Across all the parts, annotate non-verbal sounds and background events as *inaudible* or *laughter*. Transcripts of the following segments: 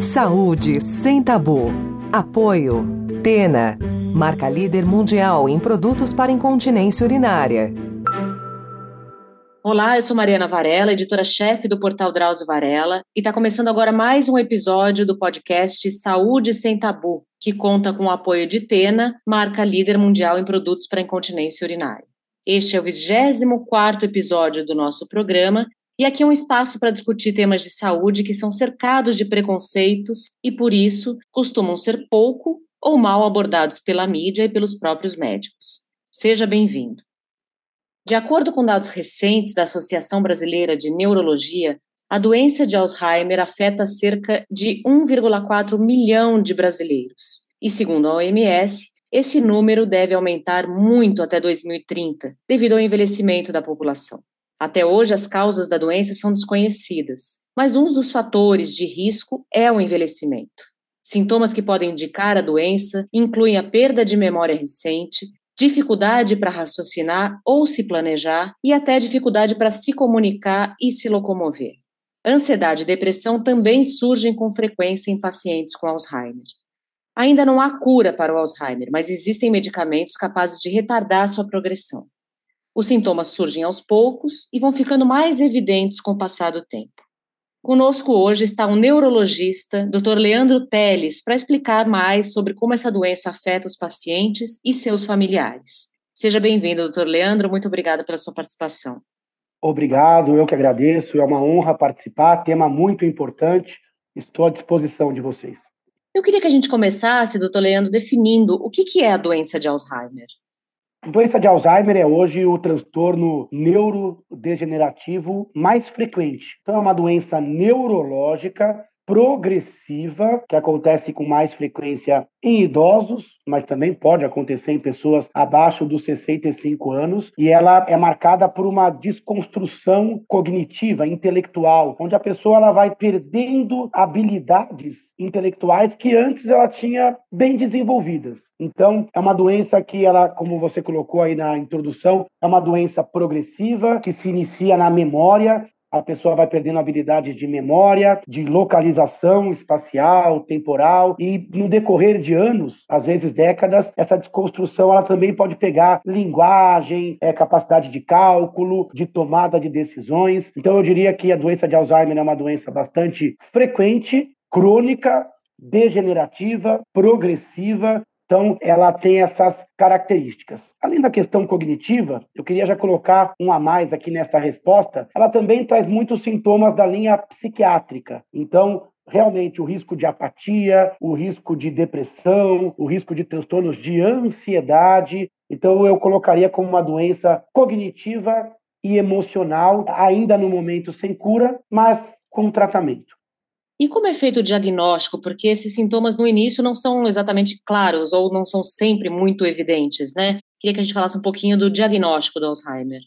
Saúde sem tabu. Apoio. Tena. Marca líder mundial em produtos para incontinência urinária. Olá, eu sou Mariana Varela, editora-chefe do portal Drauzio Varela, e está começando agora mais um episódio do podcast Saúde Sem Tabu, que conta com o apoio de Tena, marca líder mundial em produtos para incontinência urinária. Este é o 24 episódio do nosso programa e aqui é um espaço para discutir temas de saúde que são cercados de preconceitos e, por isso, costumam ser pouco ou mal abordados pela mídia e pelos próprios médicos. Seja bem-vindo. De acordo com dados recentes da Associação Brasileira de Neurologia, a doença de Alzheimer afeta cerca de 1,4 milhão de brasileiros. E, segundo a OMS, esse número deve aumentar muito até 2030, devido ao envelhecimento da população. Até hoje, as causas da doença são desconhecidas, mas um dos fatores de risco é o envelhecimento. Sintomas que podem indicar a doença incluem a perda de memória recente, dificuldade para raciocinar ou se planejar e até dificuldade para se comunicar e se locomover. Ansiedade e depressão também surgem com frequência em pacientes com Alzheimer. Ainda não há cura para o Alzheimer, mas existem medicamentos capazes de retardar sua progressão. Os sintomas surgem aos poucos e vão ficando mais evidentes com o passar do tempo. Conosco hoje está um neurologista, Dr. Leandro Teles, para explicar mais sobre como essa doença afeta os pacientes e seus familiares. Seja bem-vindo, Dr. Leandro, muito obrigada pela sua participação. Obrigado, eu que agradeço, é uma honra participar, tema muito importante, estou à disposição de vocês. Eu queria que a gente começasse, doutor Leandro, definindo o que é a doença de Alzheimer. Doença de Alzheimer é hoje o transtorno neurodegenerativo mais frequente. Então, é uma doença neurológica progressiva, que acontece com mais frequência em idosos, mas também pode acontecer em pessoas abaixo dos 65 anos, e ela é marcada por uma desconstrução cognitiva, intelectual, onde a pessoa ela vai perdendo habilidades intelectuais que antes ela tinha bem desenvolvidas. Então, é uma doença que ela, como você colocou aí na introdução, é uma doença progressiva que se inicia na memória a pessoa vai perdendo habilidades de memória, de localização espacial, temporal, e no decorrer de anos, às vezes décadas, essa desconstrução ela também pode pegar linguagem, é, capacidade de cálculo, de tomada de decisões. Então eu diria que a doença de Alzheimer é uma doença bastante frequente, crônica, degenerativa, progressiva então, ela tem essas características. Além da questão cognitiva, eu queria já colocar um a mais aqui nessa resposta. Ela também traz muitos sintomas da linha psiquiátrica. Então, realmente o risco de apatia, o risco de depressão, o risco de transtornos de ansiedade. Então, eu colocaria como uma doença cognitiva e emocional, ainda no momento sem cura, mas com tratamento. E como é feito o diagnóstico? Porque esses sintomas no início não são exatamente claros ou não são sempre muito evidentes, né? Queria que a gente falasse um pouquinho do diagnóstico do Alzheimer.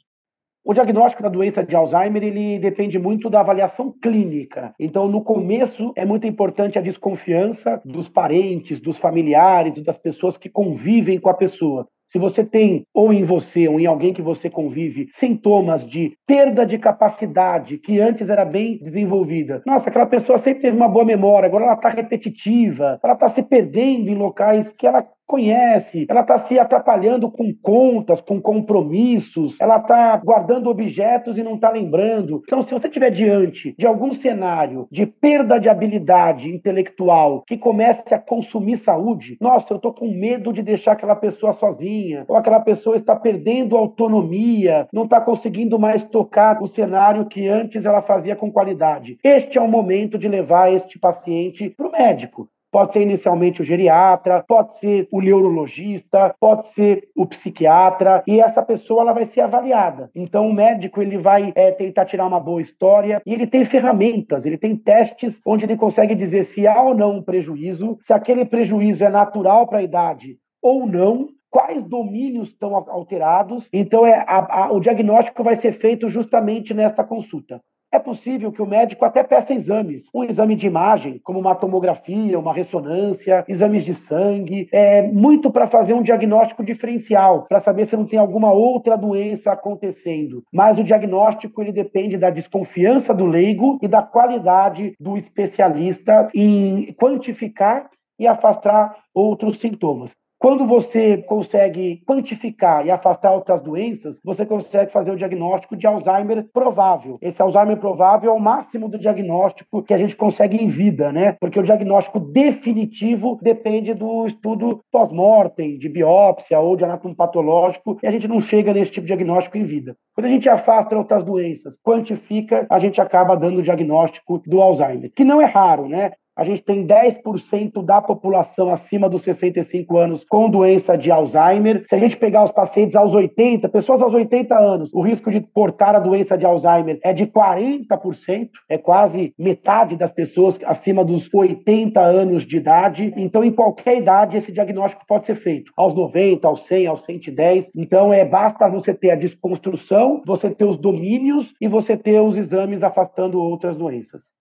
O diagnóstico da doença de Alzheimer ele depende muito da avaliação clínica. Então, no começo, é muito importante a desconfiança dos parentes, dos familiares, das pessoas que convivem com a pessoa. Se você tem, ou em você, ou em alguém que você convive, sintomas de perda de capacidade que antes era bem desenvolvida, nossa, aquela pessoa sempre teve uma boa memória, agora ela está repetitiva, ela está se perdendo em locais que ela conhece, ela está se atrapalhando com contas, com compromissos, ela está guardando objetos e não está lembrando. Então, se você estiver diante de algum cenário de perda de habilidade intelectual que comece a consumir saúde, nossa, eu estou com medo de deixar aquela pessoa sozinha, ou aquela pessoa está perdendo autonomia, não está conseguindo mais tocar o cenário que antes ela fazia com qualidade. Este é o momento de levar este paciente para o médico. Pode ser inicialmente o geriatra, pode ser o neurologista, pode ser o psiquiatra, e essa pessoa ela vai ser avaliada. Então o médico ele vai é, tentar tirar uma boa história e ele tem ferramentas, ele tem testes onde ele consegue dizer se há ou não um prejuízo, se aquele prejuízo é natural para a idade ou não, quais domínios estão alterados. Então, é a, a, o diagnóstico vai ser feito justamente nesta consulta. É possível que o médico até peça exames, um exame de imagem, como uma tomografia, uma ressonância, exames de sangue, é muito para fazer um diagnóstico diferencial, para saber se não tem alguma outra doença acontecendo. Mas o diagnóstico ele depende da desconfiança do leigo e da qualidade do especialista em quantificar e afastar outros sintomas. Quando você consegue quantificar e afastar outras doenças, você consegue fazer o diagnóstico de Alzheimer provável. Esse Alzheimer provável é o máximo do diagnóstico que a gente consegue em vida, né? Porque o diagnóstico definitivo depende do estudo pós-mortem, de biópsia ou de anatomo patológico, e a gente não chega nesse tipo de diagnóstico em vida. Quando a gente afasta outras doenças, quantifica, a gente acaba dando o diagnóstico do Alzheimer, que não é raro, né? A gente tem 10% da população acima dos 65 anos com doença de Alzheimer. Se a gente pegar os pacientes aos 80, pessoas aos 80 anos, o risco de portar a doença de Alzheimer é de 40%, é quase metade das pessoas acima dos 80 anos de idade. Então, em qualquer idade, esse diagnóstico pode ser feito, aos 90, aos 100, aos 110. Então, é basta você ter a desconstrução, você ter os domínios e você ter os exames afastando outras doenças.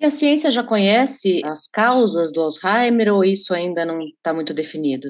E a ciência já conhece as causas do Alzheimer ou isso ainda não está muito definido?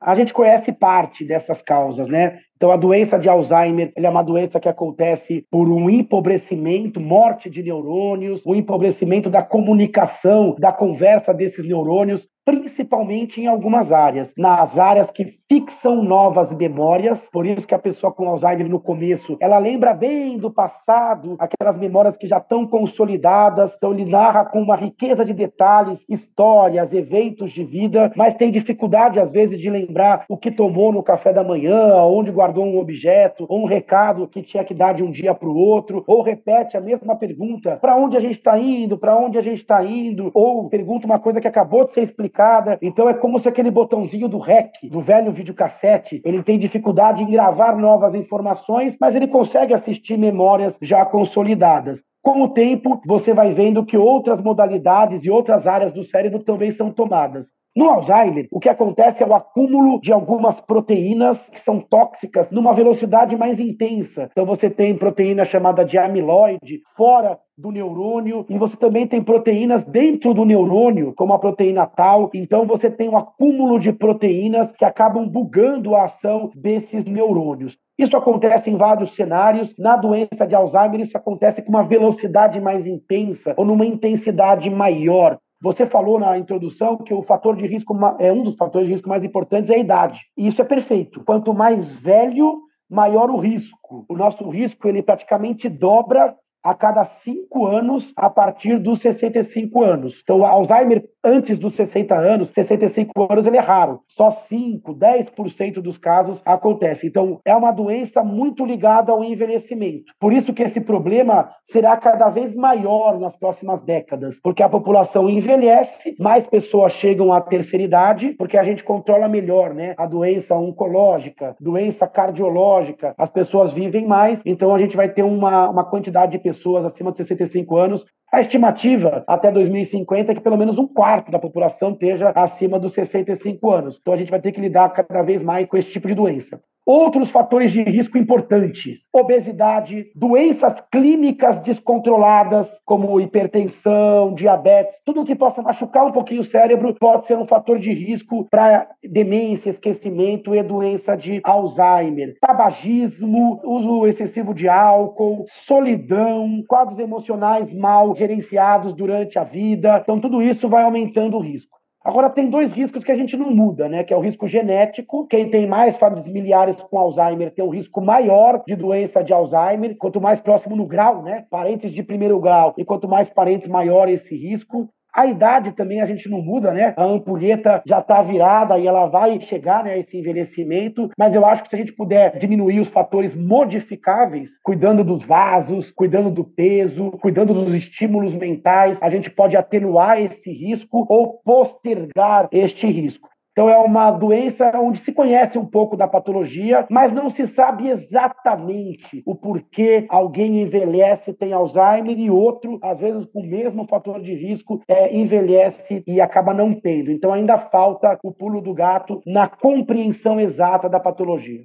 A gente conhece parte dessas causas, né? Então, a doença de Alzheimer é uma doença que acontece por um empobrecimento, morte de neurônios, o um empobrecimento da comunicação, da conversa desses neurônios principalmente em algumas áreas. Nas áreas que fixam novas memórias, por isso que a pessoa com Alzheimer no começo, ela lembra bem do passado, aquelas memórias que já estão consolidadas, então ele narra com uma riqueza de detalhes, histórias, eventos de vida, mas tem dificuldade às vezes de lembrar o que tomou no café da manhã, onde guardou um objeto, ou um recado que tinha que dar de um dia para o outro, ou repete a mesma pergunta, para onde a gente está indo, para onde a gente está indo, ou pergunta uma coisa que acabou de ser explicada então é como se aquele botãozinho do REC, do velho videocassete, ele tem dificuldade em gravar novas informações, mas ele consegue assistir memórias já consolidadas. Com o tempo, você vai vendo que outras modalidades e outras áreas do cérebro também são tomadas. No Alzheimer, o que acontece é o acúmulo de algumas proteínas que são tóxicas numa velocidade mais intensa. Então você tem proteína chamada de amiloide fora do neurônio e você também tem proteínas dentro do neurônio, como a proteína tal. Então você tem um acúmulo de proteínas que acabam bugando a ação desses neurônios. Isso acontece em vários cenários. Na doença de Alzheimer, isso acontece com uma velocidade mais intensa ou numa intensidade maior. Você falou na introdução que o fator de risco é um dos fatores de risco mais importantes é a idade. E isso é perfeito. Quanto mais velho, maior o risco. O nosso risco ele praticamente dobra a cada cinco anos a partir dos 65 anos. Então, Alzheimer antes dos 60 anos, 65 anos, ele é raro. Só 5, 10% dos casos acontece. Então, é uma doença muito ligada ao envelhecimento. Por isso que esse problema será cada vez maior nas próximas décadas, porque a população envelhece, mais pessoas chegam à terceira idade, porque a gente controla melhor, né? A doença oncológica, doença cardiológica, as pessoas vivem mais, então a gente vai ter uma, uma quantidade de pessoas acima de 65 anos a estimativa até 2050 é que pelo menos um quarto da população esteja acima dos 65 anos. Então a gente vai ter que lidar cada vez mais com esse tipo de doença. Outros fatores de risco importantes: obesidade, doenças clínicas descontroladas, como hipertensão, diabetes, tudo que possa machucar um pouquinho o cérebro pode ser um fator de risco para demência, esquecimento e doença de Alzheimer. Tabagismo, uso excessivo de álcool, solidão, quadros emocionais mal gerenciados durante a vida. Então, tudo isso vai aumentando o risco. Agora, tem dois riscos que a gente não muda, né? Que é o risco genético. Quem tem mais familiares com Alzheimer tem um risco maior de doença de Alzheimer. Quanto mais próximo no grau, né? Parentes de primeiro grau. E quanto mais parentes, maior esse risco. A idade também a gente não muda, né? A ampulheta já está virada e ela vai chegar né, a esse envelhecimento, mas eu acho que se a gente puder diminuir os fatores modificáveis, cuidando dos vasos, cuidando do peso, cuidando dos estímulos mentais, a gente pode atenuar esse risco ou postergar este risco. Então, é uma doença onde se conhece um pouco da patologia, mas não se sabe exatamente o porquê alguém envelhece, tem Alzheimer, e outro, às vezes com o mesmo fator de risco, é, envelhece e acaba não tendo. Então, ainda falta o pulo do gato na compreensão exata da patologia.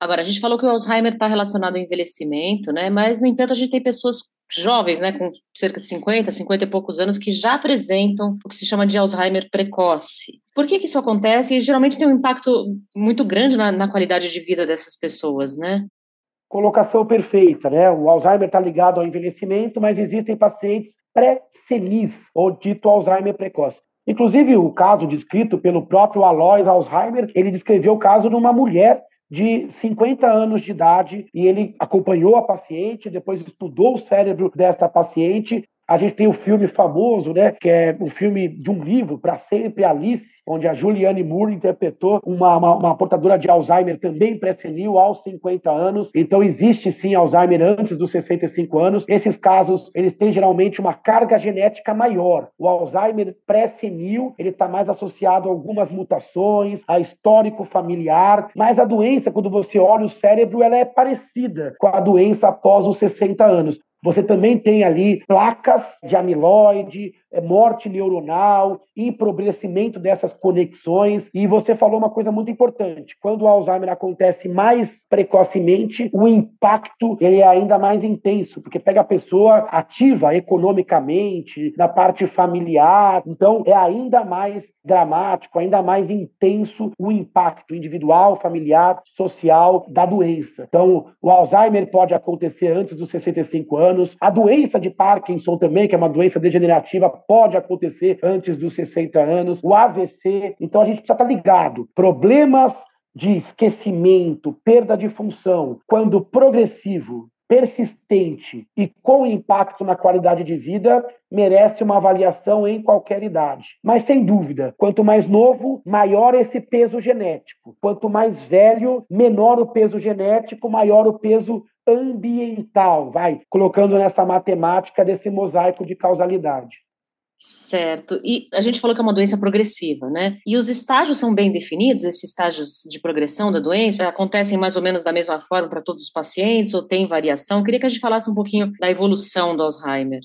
Agora, a gente falou que o Alzheimer está relacionado ao envelhecimento, né? Mas, no entanto, a gente tem pessoas jovens, né, com cerca de 50, 50 e poucos anos, que já apresentam o que se chama de Alzheimer precoce. Por que, que isso acontece? E geralmente tem um impacto muito grande na, na qualidade de vida dessas pessoas, né? Colocação perfeita, né? O Alzheimer está ligado ao envelhecimento, mas existem pacientes pré-senis, ou dito Alzheimer precoce. Inclusive, o caso descrito pelo próprio Alois Alzheimer, ele descreveu o caso de uma mulher de 50 anos de idade e ele acompanhou a paciente, depois estudou o cérebro desta paciente a gente tem o filme famoso, né, que é o um filme de um livro, Para Sempre Alice, onde a Julianne Moore interpretou uma, uma, uma portadora de Alzheimer também pré-senil aos 50 anos. Então existe sim Alzheimer antes dos 65 anos. Esses casos, eles têm geralmente uma carga genética maior. O Alzheimer pré-senil, ele está mais associado a algumas mutações, a histórico familiar, mas a doença, quando você olha o cérebro, ela é parecida com a doença após os 60 anos. Você também tem ali placas de amiloide, morte neuronal, empobrecimento dessas conexões. E você falou uma coisa muito importante: quando o Alzheimer acontece mais precocemente, o impacto ele é ainda mais intenso, porque pega a pessoa ativa economicamente, na parte familiar. Então, é ainda mais dramático, ainda mais intenso o impacto individual, familiar, social da doença. Então, o Alzheimer pode acontecer antes dos 65 anos, a doença de Parkinson também, que é uma doença degenerativa pode acontecer antes dos 60 anos, o AVC. Então a gente precisa estar ligado. Problemas de esquecimento, perda de função, quando progressivo, persistente e com impacto na qualidade de vida, merece uma avaliação em qualquer idade. Mas, sem dúvida, quanto mais novo, maior esse peso genético. Quanto mais velho, menor o peso genético, maior o peso ambiental. Vai colocando nessa matemática desse mosaico de causalidade. Certo. E a gente falou que é uma doença progressiva, né? E os estágios são bem definidos, esses estágios de progressão da doença acontecem mais ou menos da mesma forma para todos os pacientes ou tem variação? Eu queria que a gente falasse um pouquinho da evolução do Alzheimer.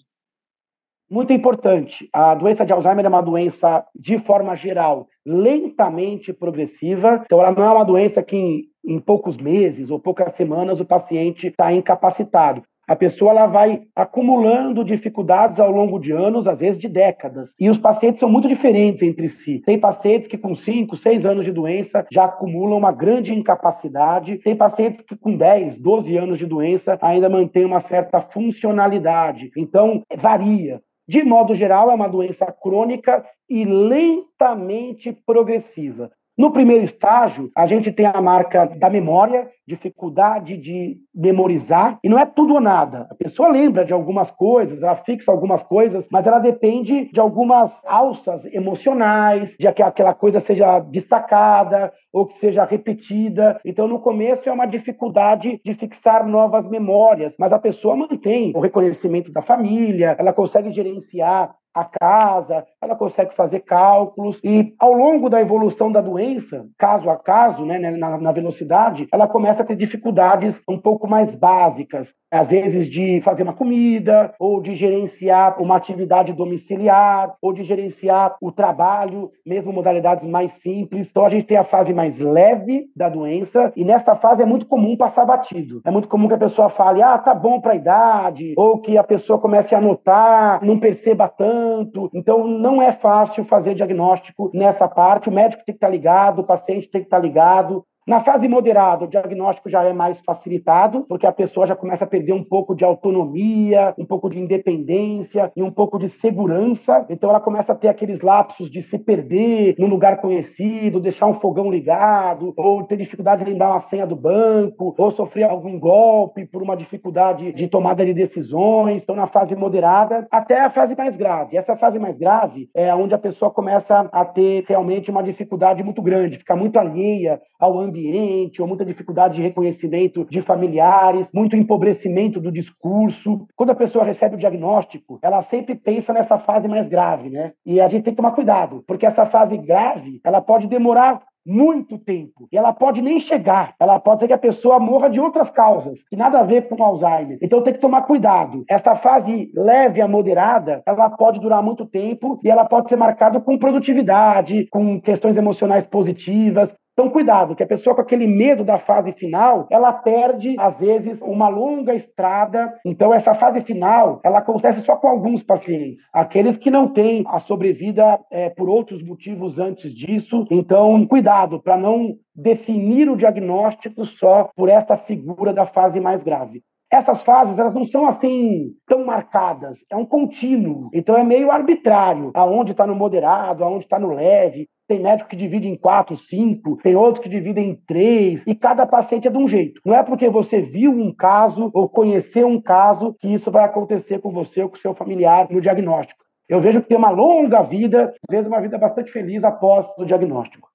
Muito importante. A doença de Alzheimer é uma doença, de forma geral, lentamente progressiva. Então, ela não é uma doença que em, em poucos meses ou poucas semanas o paciente está incapacitado. A pessoa ela vai acumulando dificuldades ao longo de anos, às vezes de décadas. E os pacientes são muito diferentes entre si. Tem pacientes que com 5, 6 anos de doença já acumulam uma grande incapacidade. Tem pacientes que com 10, 12 anos de doença ainda mantêm uma certa funcionalidade. Então, varia. De modo geral, é uma doença crônica e lentamente progressiva. No primeiro estágio, a gente tem a marca da memória, dificuldade de memorizar, e não é tudo ou nada. A pessoa lembra de algumas coisas, ela fixa algumas coisas, mas ela depende de algumas alças emocionais, de que aquela coisa seja destacada ou que seja repetida. Então, no começo, é uma dificuldade de fixar novas memórias, mas a pessoa mantém o reconhecimento da família, ela consegue gerenciar a casa, ela consegue fazer cálculos e ao longo da evolução da doença, caso a caso, né, na, na, velocidade, ela começa a ter dificuldades um pouco mais básicas, às vezes de fazer uma comida ou de gerenciar uma atividade domiciliar ou de gerenciar o trabalho, mesmo modalidades mais simples. Então a gente tem a fase mais leve da doença e nessa fase é muito comum passar batido. É muito comum que a pessoa fale: "Ah, tá bom para a idade", ou que a pessoa comece a anotar, não perceba tanto tanto. Então, não é fácil fazer diagnóstico nessa parte. O médico tem que estar ligado, o paciente tem que estar ligado. Na fase moderada, o diagnóstico já é mais facilitado, porque a pessoa já começa a perder um pouco de autonomia, um pouco de independência e um pouco de segurança. Então, ela começa a ter aqueles lapsos de se perder num lugar conhecido, deixar um fogão ligado, ou ter dificuldade de lembrar uma senha do banco, ou sofrer algum golpe por uma dificuldade de tomada de decisões. Então, na fase moderada, até a fase mais grave. Essa fase mais grave é onde a pessoa começa a ter realmente uma dificuldade muito grande, ficar muito alheia ao ambiente ambiente, ou muita dificuldade de reconhecimento de familiares, muito empobrecimento do discurso. Quando a pessoa recebe o diagnóstico, ela sempre pensa nessa fase mais grave, né? E a gente tem que tomar cuidado, porque essa fase grave, ela pode demorar muito tempo. E ela pode nem chegar. Ela pode ser que a pessoa morra de outras causas, que nada a ver com Alzheimer. Então tem que tomar cuidado. Essa fase leve a moderada, ela pode durar muito tempo e ela pode ser marcada com produtividade, com questões emocionais positivas. Então, cuidado, que a pessoa com aquele medo da fase final, ela perde, às vezes, uma longa estrada. Então, essa fase final, ela acontece só com alguns pacientes. Aqueles que não têm a sobrevida é, por outros motivos antes disso. Então, cuidado para não definir o diagnóstico só por esta figura da fase mais grave essas fases elas não são assim tão marcadas, é um contínuo. Então é meio arbitrário, aonde está no moderado, aonde está no leve. Tem médico que divide em quatro, cinco, tem outro que divide em três, e cada paciente é de um jeito. Não é porque você viu um caso ou conheceu um caso que isso vai acontecer com você ou com seu familiar no diagnóstico. Eu vejo que tem uma longa vida, às vezes uma vida bastante feliz após o diagnóstico.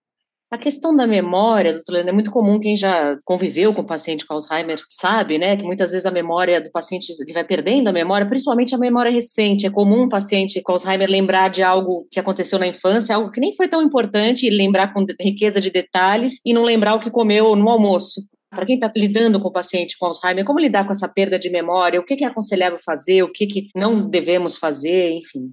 A questão da memória, doutor Leandro, é muito comum quem já conviveu com paciente com Alzheimer sabe, né, que muitas vezes a memória do paciente ele vai perdendo a memória, principalmente a memória recente. É comum um paciente com Alzheimer lembrar de algo que aconteceu na infância, algo que nem foi tão importante, lembrar com riqueza de detalhes e não lembrar o que comeu no almoço. Para quem está lidando com o paciente com Alzheimer, como lidar com essa perda de memória? O que é aconselhável fazer? O que, que não devemos fazer? Enfim.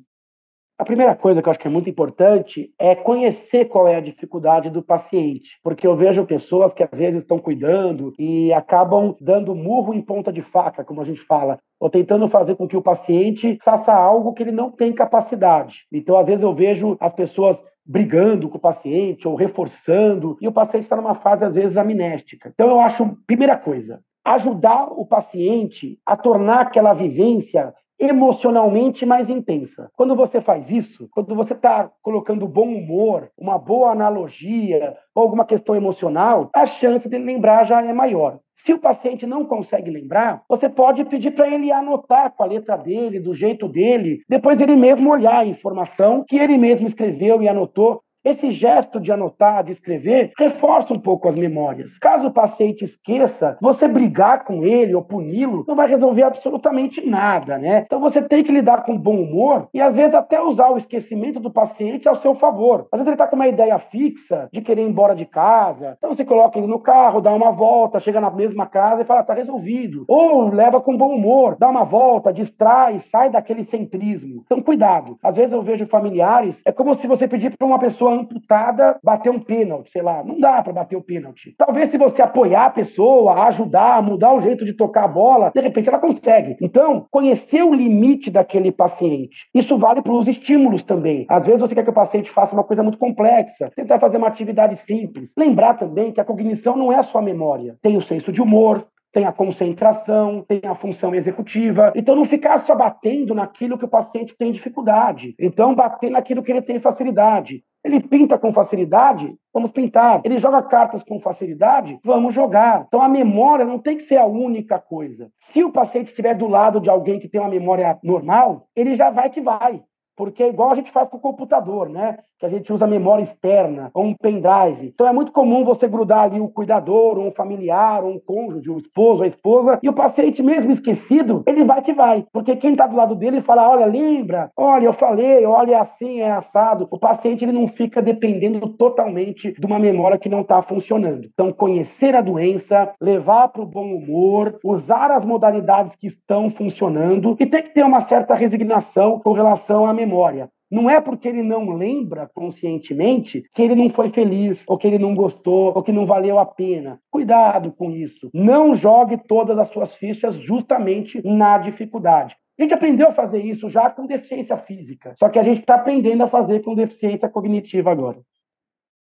A primeira coisa que eu acho que é muito importante é conhecer qual é a dificuldade do paciente, porque eu vejo pessoas que às vezes estão cuidando e acabam dando murro em ponta de faca, como a gente fala, ou tentando fazer com que o paciente faça algo que ele não tem capacidade. Então, às vezes eu vejo as pessoas brigando com o paciente ou reforçando, e o paciente está numa fase às vezes amnéstica. Então, eu acho, primeira coisa, ajudar o paciente a tornar aquela vivência emocionalmente mais intensa. Quando você faz isso, quando você está colocando bom humor, uma boa analogia ou alguma questão emocional, a chance dele lembrar já é maior. Se o paciente não consegue lembrar, você pode pedir para ele anotar com a letra dele, do jeito dele, depois ele mesmo olhar a informação que ele mesmo escreveu e anotou esse gesto de anotar, de escrever, reforça um pouco as memórias. Caso o paciente esqueça, você brigar com ele ou puni-lo não vai resolver absolutamente nada, né? Então você tem que lidar com bom humor e às vezes até usar o esquecimento do paciente ao seu favor. Às vezes ele está com uma ideia fixa de querer ir embora de casa, então você coloca ele no carro, dá uma volta, chega na mesma casa e fala, tá resolvido. Ou leva com bom humor, dá uma volta, distrai, sai daquele centrismo. Então cuidado. Às vezes eu vejo familiares, é como se você pedir para uma pessoa amputada bater um pênalti, sei lá. Não dá para bater o pênalti. Talvez se você apoiar a pessoa, ajudar, mudar o jeito de tocar a bola, de repente ela consegue. Então, conhecer o limite daquele paciente. Isso vale para os estímulos também. Às vezes você quer que o paciente faça uma coisa muito complexa, tentar fazer uma atividade simples. Lembrar também que a cognição não é só a memória. Tem o senso de humor, tem a concentração, tem a função executiva. Então, não ficar só batendo naquilo que o paciente tem dificuldade. Então, bater naquilo que ele tem facilidade. Ele pinta com facilidade, vamos pintar. Ele joga cartas com facilidade, vamos jogar. Então a memória não tem que ser a única coisa. Se o paciente estiver do lado de alguém que tem uma memória normal, ele já vai que vai porque é igual a gente faz com o computador, né? Que a gente usa memória externa ou um pendrive. Então é muito comum você grudar ali um cuidador, um familiar, um cônjuge, um esposo, a esposa, e o paciente mesmo esquecido, ele vai que vai. Porque quem está do lado dele fala: olha, lembra, olha, eu falei, olha, é assim, é assado. O paciente ele não fica dependendo totalmente de uma memória que não está funcionando. Então, conhecer a doença, levar para o bom humor, usar as modalidades que estão funcionando e tem que ter uma certa resignação com relação à memória memória. Não é porque ele não lembra conscientemente que ele não foi feliz, ou que ele não gostou, ou que não valeu a pena. Cuidado com isso. Não jogue todas as suas fichas justamente na dificuldade. A gente aprendeu a fazer isso já com deficiência física, só que a gente está aprendendo a fazer com deficiência cognitiva agora.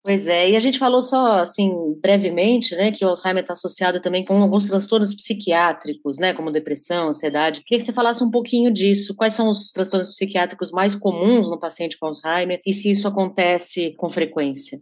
Pois é, e a gente falou só, assim, brevemente, né, que o Alzheimer está associado também com alguns transtornos psiquiátricos, né, como depressão, ansiedade. Queria que você falasse um pouquinho disso. Quais são os transtornos psiquiátricos mais comuns no paciente com Alzheimer e se isso acontece com frequência?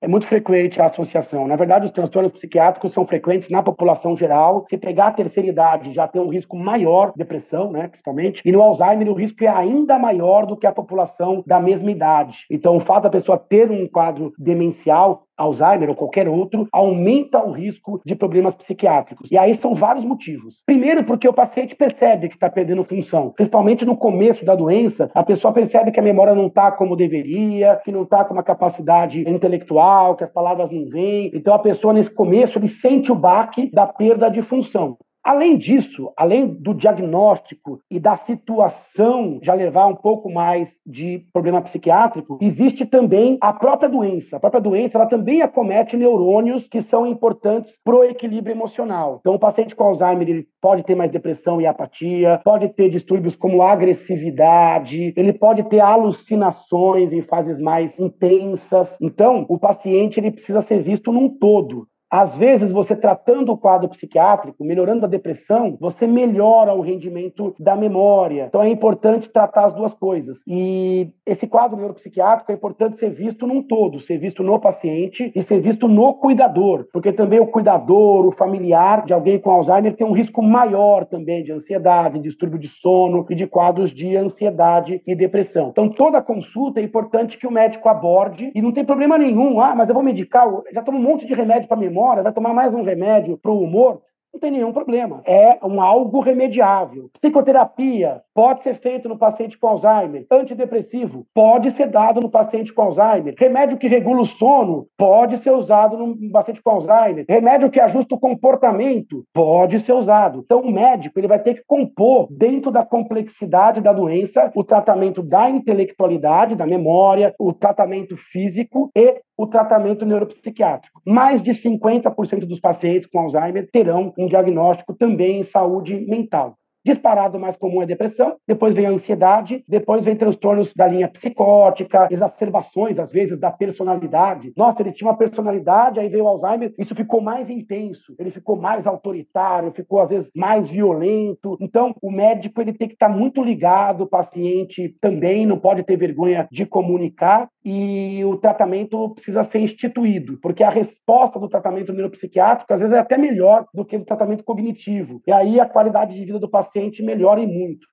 É muito frequente a associação. Na verdade, os transtornos psiquiátricos são frequentes na população geral. Se pegar a terceira idade, já tem um risco maior, depressão, né, principalmente. E no Alzheimer, o risco é ainda maior do que a população da mesma idade. Então, o fato da pessoa ter um quadro demencial Alzheimer ou qualquer outro, aumenta o risco de problemas psiquiátricos. E aí são vários motivos. Primeiro, porque o paciente percebe que está perdendo função. Principalmente no começo da doença, a pessoa percebe que a memória não está como deveria, que não está com uma capacidade intelectual, que as palavras não vêm. Então a pessoa, nesse começo, ele sente o baque da perda de função. Além disso, além do diagnóstico e da situação já levar um pouco mais de problema psiquiátrico, existe também a própria doença. A própria doença ela também acomete neurônios que são importantes para o equilíbrio emocional. Então, o paciente com Alzheimer ele pode ter mais depressão e apatia, pode ter distúrbios como agressividade, ele pode ter alucinações em fases mais intensas. Então, o paciente ele precisa ser visto num todo. Às vezes, você tratando o quadro psiquiátrico, melhorando a depressão, você melhora o rendimento da memória. Então, é importante tratar as duas coisas. E esse quadro neuropsiquiátrico é importante ser visto num todo, ser visto no paciente e ser visto no cuidador, porque também o cuidador, o familiar de alguém com Alzheimer tem um risco maior também de ansiedade, distúrbio de sono e de quadros de ansiedade e depressão. Então, toda consulta é importante que o médico aborde e não tem problema nenhum. Ah, mas eu vou medicar, já tomo um monte de remédio para memória memória, vai tomar mais um remédio para o humor, não tem nenhum problema. É um algo remediável. Psicoterapia pode ser feito no paciente com Alzheimer. Antidepressivo pode ser dado no paciente com Alzheimer. Remédio que regula o sono pode ser usado no paciente com Alzheimer. Remédio que ajusta o comportamento pode ser usado. Então, o médico ele vai ter que compor, dentro da complexidade da doença, o tratamento da intelectualidade, da memória, o tratamento físico e o tratamento neuropsiquiátrico. Mais de 50% dos pacientes com Alzheimer terão um diagnóstico também em saúde mental. Disparado mais comum é depressão, depois vem a ansiedade, depois vem transtornos da linha psicótica, exacerbações, às vezes, da personalidade. Nossa, ele tinha uma personalidade, aí veio o Alzheimer, isso ficou mais intenso, ele ficou mais autoritário, ficou, às vezes, mais violento. Então, o médico ele tem que estar muito ligado, o paciente também não pode ter vergonha de comunicar e o tratamento precisa ser instituído, porque a resposta do tratamento neuropsiquiátrico, às vezes, é até melhor do que do tratamento cognitivo. E aí a qualidade de vida do paciente paciente melhore muito.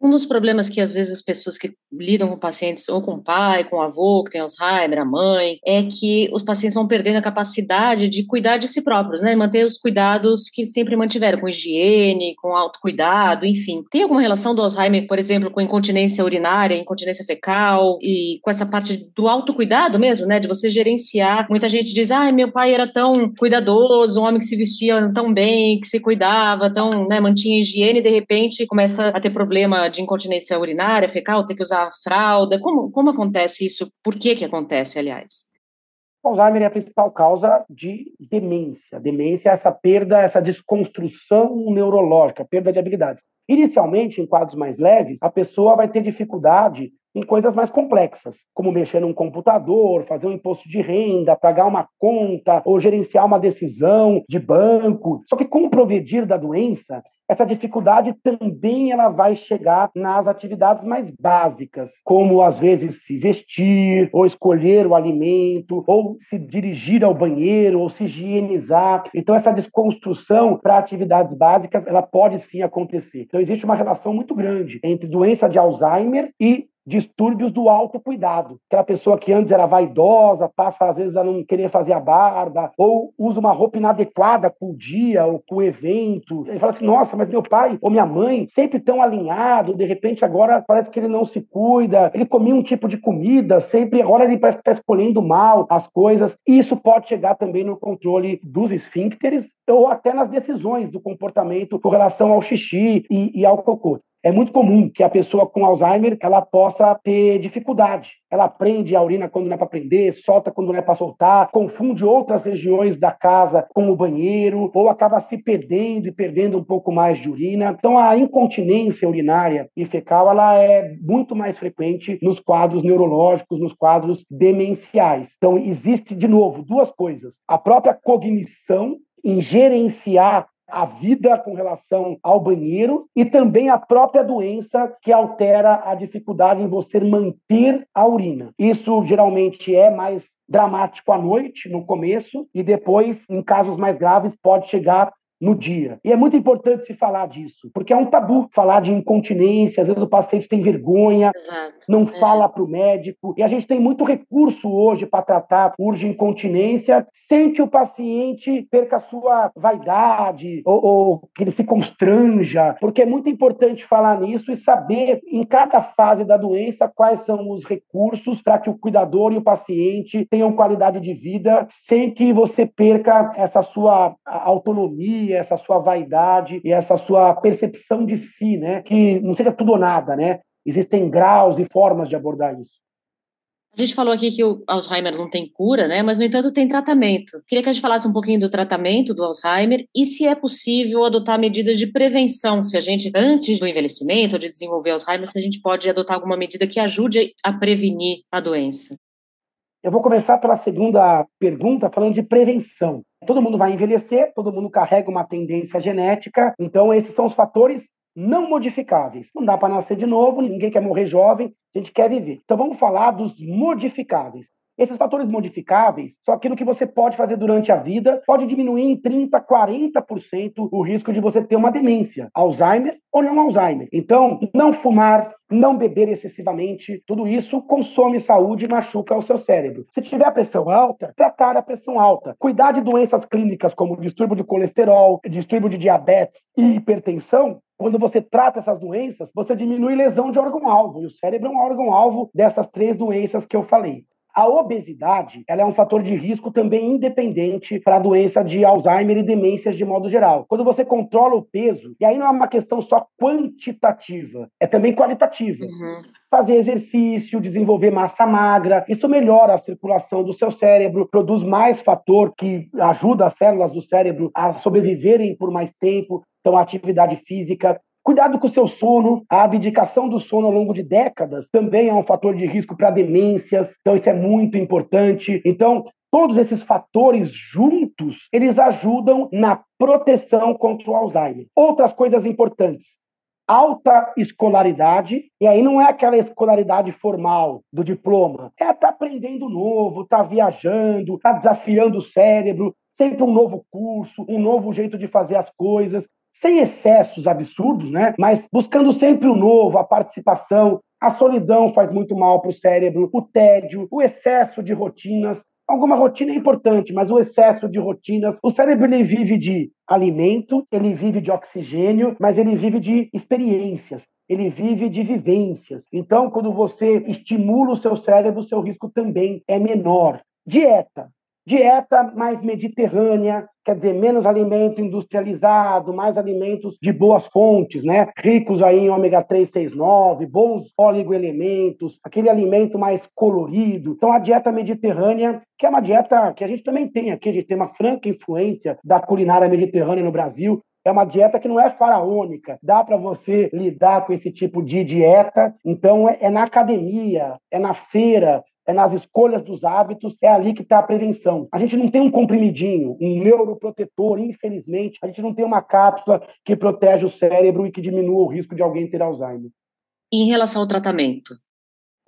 Um dos problemas que às vezes as pessoas que lidam com pacientes, ou com o pai, com o avô, que tem Alzheimer, a mãe, é que os pacientes vão perdendo a capacidade de cuidar de si próprios, né? Manter os cuidados que sempre mantiveram, com higiene, com autocuidado, enfim. Tem alguma relação do Alzheimer, por exemplo, com incontinência urinária, incontinência fecal e com essa parte do autocuidado mesmo, né? De você gerenciar. Muita gente diz, ah, meu pai era tão cuidadoso, um homem que se vestia tão bem, que se cuidava, tão, né, mantinha higiene, e de repente começa a ter problema de incontinência urinária, fecal, ter que usar fralda? Como, como acontece isso? Por que que acontece, aliás? Alzheimer é a principal causa de demência. Demência é essa perda, essa desconstrução neurológica, perda de habilidades. Inicialmente, em quadros mais leves, a pessoa vai ter dificuldade em coisas mais complexas, como mexer num computador, fazer um imposto de renda, pagar uma conta ou gerenciar uma decisão de banco. Só que com o progredir da doença, essa dificuldade também ela vai chegar nas atividades mais básicas, como às vezes se vestir, ou escolher o alimento, ou se dirigir ao banheiro, ou se higienizar. Então essa desconstrução para atividades básicas, ela pode sim acontecer. Então existe uma relação muito grande entre doença de Alzheimer e distúrbios do autocuidado. Aquela pessoa que antes era vaidosa, passa às vezes a não querer fazer a barba, ou usa uma roupa inadequada para o dia ou para o evento. Ele fala assim: nossa, mas meu pai ou minha mãe sempre tão alinhado, de repente agora parece que ele não se cuida, ele comia um tipo de comida, sempre agora ele parece que está escolhendo mal as coisas. Isso pode chegar também no controle dos esfíncteres ou até nas decisões do comportamento com relação ao xixi e, e ao cocô é muito comum que a pessoa com Alzheimer ela possa ter dificuldade. Ela prende a urina quando não é para prender, solta quando não é para soltar, confunde outras regiões da casa com o banheiro, ou acaba se perdendo e perdendo um pouco mais de urina. Então, a incontinência urinária e fecal ela é muito mais frequente nos quadros neurológicos, nos quadros demenciais. Então, existe, de novo, duas coisas: a própria cognição em gerenciar a vida com relação ao banheiro e também a própria doença que altera a dificuldade em você manter a urina. Isso geralmente é mais dramático à noite, no começo, e depois, em casos mais graves, pode chegar no dia. E é muito importante se falar disso, porque é um tabu falar de incontinência, às vezes o paciente tem vergonha, Exato. não é. fala para o médico, e a gente tem muito recurso hoje para tratar urge incontinência sem que o paciente perca a sua vaidade ou, ou que ele se constranja, porque é muito importante falar nisso e saber em cada fase da doença quais são os recursos para que o cuidador e o paciente tenham qualidade de vida sem que você perca essa sua autonomia essa sua vaidade e essa sua percepção de si, né? Que não seja tudo ou nada, né? Existem graus e formas de abordar isso. A gente falou aqui que o Alzheimer não tem cura, né? Mas, no entanto, tem tratamento. Queria que a gente falasse um pouquinho do tratamento do Alzheimer e se é possível adotar medidas de prevenção. Se a gente, antes do envelhecimento ou de desenvolver Alzheimer, se a gente pode adotar alguma medida que ajude a prevenir a doença. Eu vou começar pela segunda pergunta, falando de prevenção. Todo mundo vai envelhecer, todo mundo carrega uma tendência genética, então esses são os fatores não modificáveis. Não dá para nascer de novo, ninguém quer morrer jovem, a gente quer viver. Então vamos falar dos modificáveis. Esses fatores modificáveis são aquilo que você pode fazer durante a vida, pode diminuir em 30%, 40% o risco de você ter uma demência, Alzheimer ou não Alzheimer. Então, não fumar, não beber excessivamente, tudo isso consome saúde e machuca o seu cérebro. Se tiver pressão alta, tratar a pressão alta. Cuidar de doenças clínicas como distúrbio de colesterol, distúrbio de diabetes e hipertensão, quando você trata essas doenças, você diminui lesão de órgão-alvo. E o cérebro é um órgão-alvo dessas três doenças que eu falei. A obesidade ela é um fator de risco também independente para a doença de Alzheimer e demências de modo geral. Quando você controla o peso, e aí não é uma questão só quantitativa, é também qualitativa. Uhum. Fazer exercício, desenvolver massa magra, isso melhora a circulação do seu cérebro, produz mais fator que ajuda as células do cérebro a sobreviverem por mais tempo. Então, a atividade física, Cuidado com o seu sono, a abdicação do sono ao longo de décadas também é um fator de risco para demências, então isso é muito importante. Então, todos esses fatores juntos, eles ajudam na proteção contra o Alzheimer. Outras coisas importantes, alta escolaridade, e aí não é aquela escolaridade formal do diploma, é tá aprendendo novo, tá viajando, tá desafiando o cérebro, sempre um novo curso, um novo jeito de fazer as coisas sem excessos absurdos, né? Mas buscando sempre o novo, a participação. A solidão faz muito mal para o cérebro, o tédio, o excesso de rotinas. Alguma rotina é importante, mas o excesso de rotinas. O cérebro ele vive de alimento, ele vive de oxigênio, mas ele vive de experiências ele vive de vivências. Então, quando você estimula o seu cérebro, o seu risco também é menor. Dieta. Dieta mais mediterrânea, quer dizer, menos alimento industrializado, mais alimentos de boas fontes, né? Ricos aí em ômega 3, 6, 9, bons oligoelementos, aquele alimento mais colorido. Então, a dieta mediterrânea, que é uma dieta que a gente também tem aqui, a gente tem uma franca influência da culinária mediterrânea no Brasil, é uma dieta que não é faraônica. Dá para você lidar com esse tipo de dieta. Então, é, é, na academia, é na feira, é nas escolhas dos hábitos, é ali que está a prevenção. A gente não tem um comprimidinho, um neuroprotetor, infelizmente, a gente não tem uma cápsula que protege o cérebro e que diminua o risco de alguém ter Alzheimer. E em relação ao tratamento?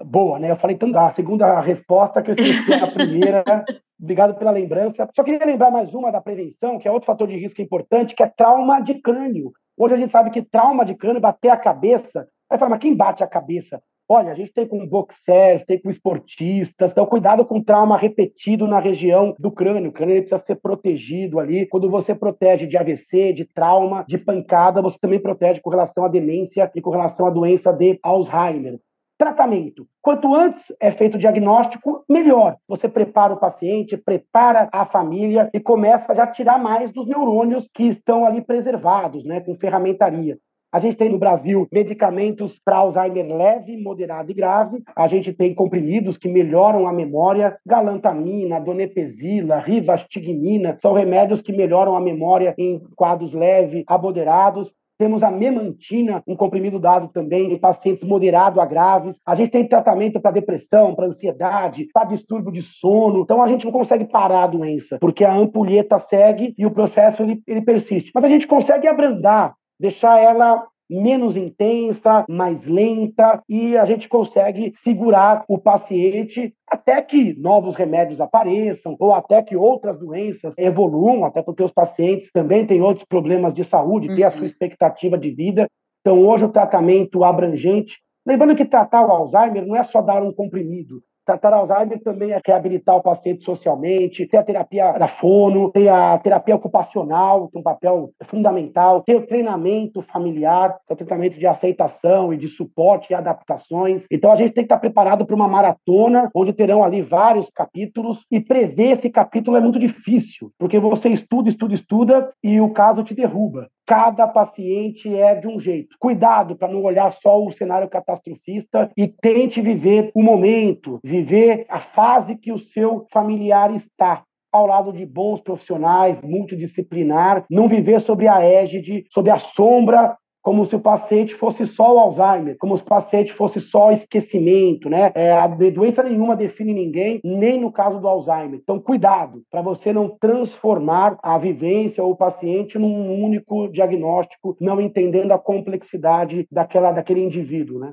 Boa, né? Eu falei tanto a segunda resposta que eu esqueci a primeira. *laughs* Obrigado pela lembrança. Só queria lembrar mais uma da prevenção, que é outro fator de risco importante, que é trauma de crânio. Hoje a gente sabe que trauma de crânio, bater a cabeça. Aí fala, mas quem bate a cabeça? Olha, a gente tem com boxers, tem com esportistas, então cuidado com trauma repetido na região do crânio. O crânio precisa ser protegido ali. Quando você protege de AVC, de trauma, de pancada, você também protege com relação à demência e com relação à doença de Alzheimer. Tratamento. Quanto antes é feito o diagnóstico, melhor. Você prepara o paciente, prepara a família e começa já a tirar mais dos neurônios que estão ali preservados, né, com ferramentaria. A gente tem no Brasil medicamentos para Alzheimer leve, moderado e grave. A gente tem comprimidos que melhoram a memória, galantamina, donepezila, rivastigmina, são remédios que melhoram a memória em quadros leves a moderados. Temos a memantina, um comprimido dado também em pacientes moderado a graves. A gente tem tratamento para depressão, para ansiedade, para distúrbio de sono. Então a gente não consegue parar a doença, porque a ampulheta segue e o processo ele, ele persiste. Mas a gente consegue abrandar deixar ela menos intensa, mais lenta, e a gente consegue segurar o paciente até que novos remédios apareçam, ou até que outras doenças evoluam, até porque os pacientes também têm outros problemas de saúde, uhum. têm a sua uhum. expectativa de vida. Então, hoje, o tratamento abrangente. Lembrando que tratar o Alzheimer não é só dar um comprimido. Tratar Alzheimer também é reabilitar o paciente socialmente, tem a terapia da fono, tem a terapia ocupacional, que tem um papel fundamental, tem o treinamento familiar, que é o tratamento de aceitação e de suporte e adaptações. Então a gente tem que estar preparado para uma maratona, onde terão ali vários capítulos, e prever esse capítulo é muito difícil, porque você estuda, estuda, estuda, e o caso te derruba cada paciente é de um jeito. Cuidado para não olhar só o cenário catastrofista e tente viver o momento, viver a fase que o seu familiar está ao lado de bons profissionais, multidisciplinar, não viver sobre a égide, sob a sombra como se o paciente fosse só o Alzheimer, como se o paciente fosse só esquecimento, né? É, a doença nenhuma define ninguém, nem no caso do Alzheimer. Então, cuidado para você não transformar a vivência ou o paciente num único diagnóstico, não entendendo a complexidade daquela, daquele indivíduo, né?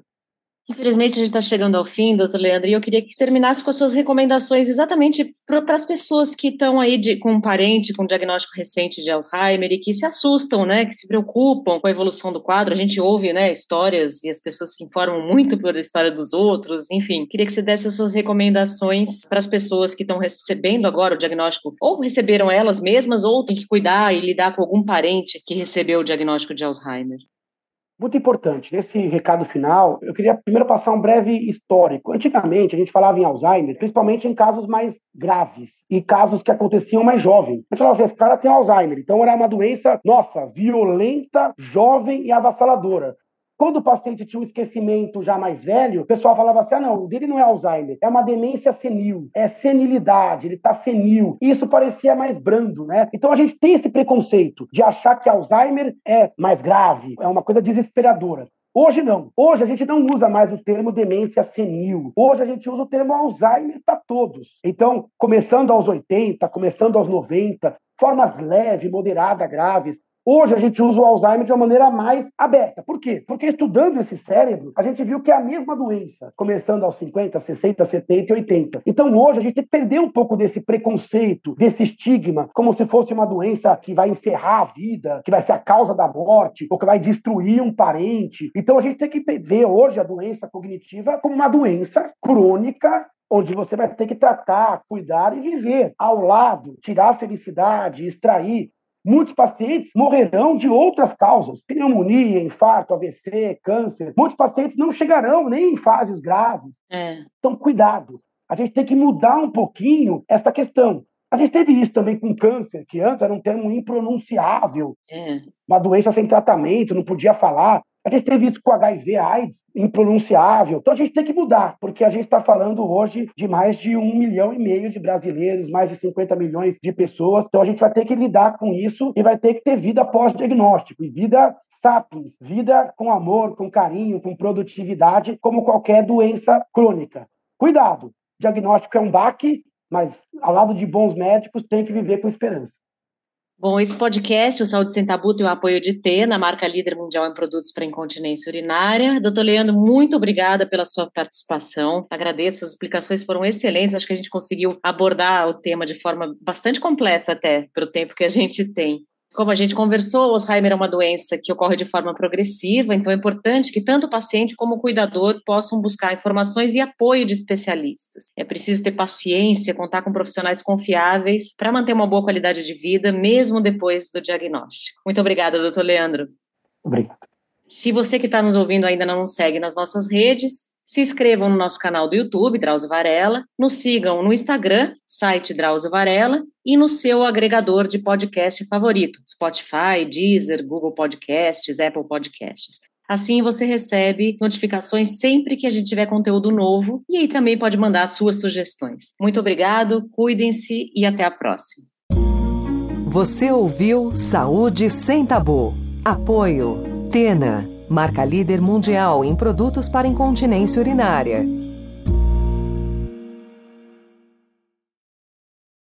Infelizmente, a gente está chegando ao fim, doutor Leandro, e eu queria que terminasse com as suas recomendações exatamente para as pessoas que estão aí de, com um parente com um diagnóstico recente de Alzheimer e que se assustam, né, que se preocupam com a evolução do quadro. A gente ouve né, histórias e as pessoas se informam muito por a história dos outros, enfim. Queria que você desse as suas recomendações para as pessoas que estão recebendo agora o diagnóstico, ou receberam elas mesmas, ou têm que cuidar e lidar com algum parente que recebeu o diagnóstico de Alzheimer. Muito importante, nesse recado final, eu queria primeiro passar um breve histórico. Antigamente, a gente falava em Alzheimer, principalmente em casos mais graves e casos que aconteciam mais jovem. A gente falava assim, esse cara tem Alzheimer, então era uma doença, nossa, violenta, jovem e avassaladora. Quando o paciente tinha um esquecimento já mais velho, o pessoal falava assim: ah, não, o dele não é Alzheimer, é uma demência senil, é senilidade, ele está senil. E isso parecia mais brando, né? Então a gente tem esse preconceito de achar que Alzheimer é mais grave, é uma coisa desesperadora. Hoje não. Hoje a gente não usa mais o termo demência senil. Hoje a gente usa o termo Alzheimer para todos. Então, começando aos 80, começando aos 90, formas leve, moderada, graves, Hoje a gente usa o Alzheimer de uma maneira mais aberta. Por quê? Porque estudando esse cérebro, a gente viu que é a mesma doença, começando aos 50, 60, 70 e 80. Então hoje a gente tem que perder um pouco desse preconceito, desse estigma, como se fosse uma doença que vai encerrar a vida, que vai ser a causa da morte, ou que vai destruir um parente. Então a gente tem que ver hoje a doença cognitiva como uma doença crônica onde você vai ter que tratar, cuidar e viver ao lado, tirar a felicidade, extrair Muitos pacientes morrerão de outras causas, pneumonia, infarto, AVC, câncer. Muitos pacientes não chegarão nem em fases graves. É. Então, cuidado. A gente tem que mudar um pouquinho essa questão. A gente teve isso também com câncer, que antes era um termo impronunciável, é. uma doença sem tratamento, não podia falar. A gente teve isso com HIV, AIDS, impronunciável. Então a gente tem que mudar, porque a gente está falando hoje de mais de um milhão e meio de brasileiros, mais de 50 milhões de pessoas. Então a gente vai ter que lidar com isso e vai ter que ter vida pós-diagnóstico e vida sapiens, vida com amor, com carinho, com produtividade, como qualquer doença crônica. Cuidado, diagnóstico é um baque, mas ao lado de bons médicos tem que viver com esperança. Bom, esse podcast, o Saúde Sem Tabu, tem o apoio de Tena, marca líder mundial em produtos para incontinência urinária. Doutor Leandro, muito obrigada pela sua participação. Agradeço, as explicações foram excelentes. Acho que a gente conseguiu abordar o tema de forma bastante completa até, pelo tempo que a gente tem. Como a gente conversou, o Alzheimer é uma doença que ocorre de forma progressiva, então é importante que tanto o paciente como o cuidador possam buscar informações e apoio de especialistas. É preciso ter paciência, contar com profissionais confiáveis para manter uma boa qualidade de vida, mesmo depois do diagnóstico. Muito obrigada, doutor Leandro. Obrigado. Se você que está nos ouvindo ainda não nos segue nas nossas redes, se inscrevam no nosso canal do YouTube, Drauzio Varela, nos sigam no Instagram, site Drauzio Varela, e no seu agregador de podcast favorito, Spotify, Deezer, Google Podcasts, Apple Podcasts. Assim você recebe notificações sempre que a gente tiver conteúdo novo e aí também pode mandar suas sugestões. Muito obrigado, cuidem-se e até a próxima. Você ouviu Saúde sem Tabu. Apoio Tena marca líder mundial em produtos para incontinência urinária.